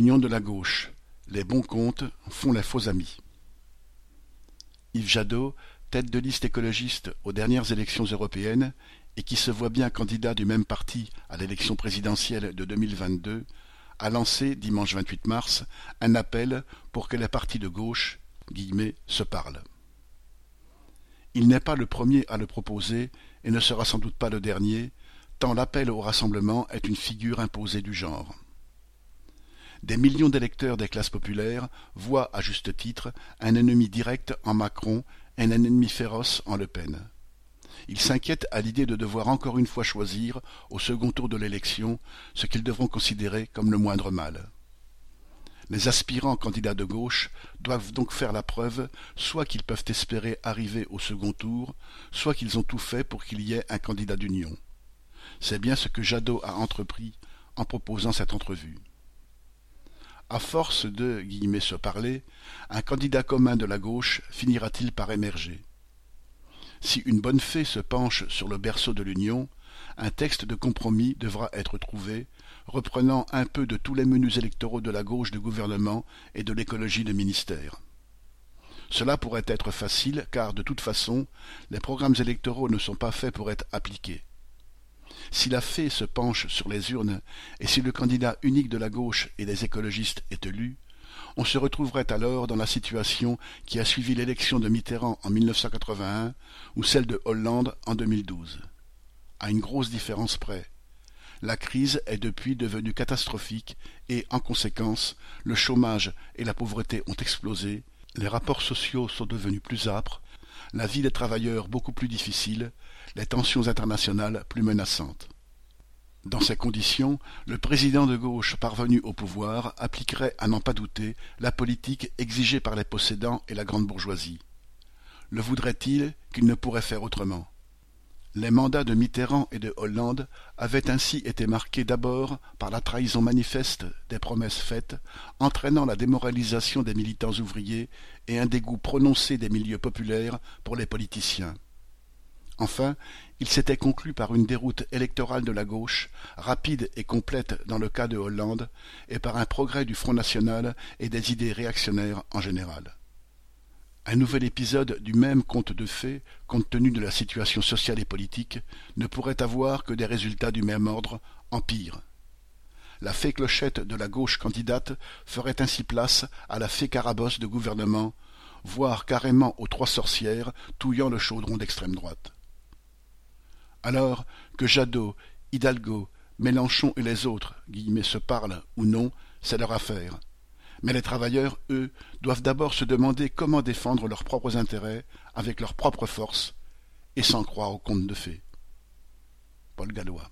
De la gauche, les bons comptes font les faux amis. Yves Jadot, tête de liste écologiste aux dernières élections européennes et qui se voit bien candidat du même parti à l'élection présidentielle de 2022, a lancé, dimanche 28 mars, un appel pour que les partis de gauche guillemets, se parlent. Il n'est pas le premier à le proposer et ne sera sans doute pas le dernier, tant l'appel au rassemblement est une figure imposée du genre. Des millions d'électeurs des classes populaires voient, à juste titre, un ennemi direct en Macron et un ennemi féroce en Le Pen. Ils s'inquiètent à l'idée de devoir encore une fois choisir, au second tour de l'élection, ce qu'ils devront considérer comme le moindre mal. Les aspirants candidats de gauche doivent donc faire la preuve soit qu'ils peuvent espérer arriver au second tour, soit qu'ils ont tout fait pour qu'il y ait un candidat d'union. C'est bien ce que Jadot a entrepris en proposant cette entrevue à force de se parler, un candidat commun de la gauche finira-t-il par émerger? Si une bonne fée se penche sur le berceau de l'Union, un texte de compromis devra être trouvé, reprenant un peu de tous les menus électoraux de la gauche du gouvernement et de l'écologie de ministère. Cela pourrait être facile, car de toute façon, les programmes électoraux ne sont pas faits pour être appliqués. Si la fée se penche sur les urnes, et si le candidat unique de la gauche et des écologistes est élu, on se retrouverait alors dans la situation qui a suivi l'élection de Mitterrand en 1981 ou celle de Hollande en 2012. À une grosse différence près. La crise est depuis devenue catastrophique et, en conséquence, le chômage et la pauvreté ont explosé, les rapports sociaux sont devenus plus âpres, la vie des travailleurs beaucoup plus difficile, les tensions internationales plus menaçantes. Dans ces conditions, le président de gauche parvenu au pouvoir appliquerait, à n'en pas douter, la politique exigée par les possédants et la grande bourgeoisie. Le voudrait-il qu'il ne pourrait faire autrement? Les mandats de Mitterrand et de Hollande avaient ainsi été marqués d'abord par la trahison manifeste des promesses faites, entraînant la démoralisation des militants ouvriers et un dégoût prononcé des milieux populaires pour les politiciens. Enfin, il s'était conclu par une déroute électorale de la gauche, rapide et complète dans le cas de Hollande, et par un progrès du Front national et des idées réactionnaires en général. Un nouvel épisode du même conte de fées, compte tenu de la situation sociale et politique, ne pourrait avoir que des résultats du même ordre, en pire. La fée clochette de la gauche candidate ferait ainsi place à la fée carabosse de gouvernement, voire carrément aux trois sorcières touillant le chaudron d'extrême droite. Alors, que Jadot, Hidalgo, Mélenchon et les autres guillemets, se parlent ou non, c'est leur affaire. Mais les travailleurs, eux, doivent d'abord se demander comment défendre leurs propres intérêts avec leurs propres forces et sans croire aux contes de fées. Paul Gallois